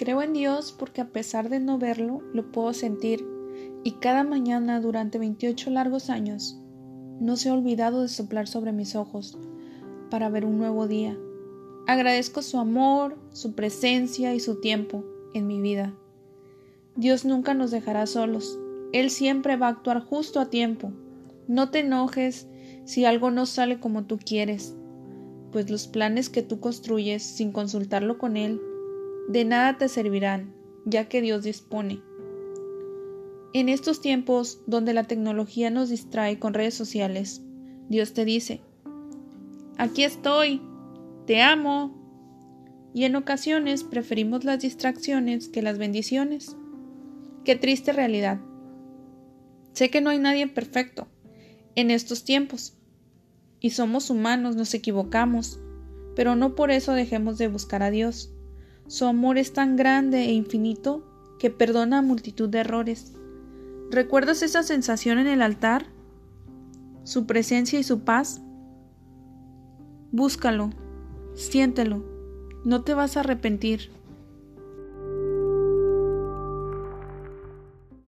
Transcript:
Creo en Dios porque a pesar de no verlo, lo puedo sentir y cada mañana durante 28 largos años no se ha olvidado de soplar sobre mis ojos para ver un nuevo día. Agradezco su amor, su presencia y su tiempo en mi vida. Dios nunca nos dejará solos. Él siempre va a actuar justo a tiempo. No te enojes si algo no sale como tú quieres, pues los planes que tú construyes sin consultarlo con Él de nada te servirán, ya que Dios dispone. En estos tiempos donde la tecnología nos distrae con redes sociales, Dios te dice, aquí estoy, te amo. Y en ocasiones preferimos las distracciones que las bendiciones. Qué triste realidad. Sé que no hay nadie perfecto en estos tiempos. Y somos humanos, nos equivocamos, pero no por eso dejemos de buscar a Dios. Su amor es tan grande e infinito que perdona multitud de errores. ¿Recuerdas esa sensación en el altar? ¿Su presencia y su paz? Búscalo, siéntelo, no te vas a arrepentir.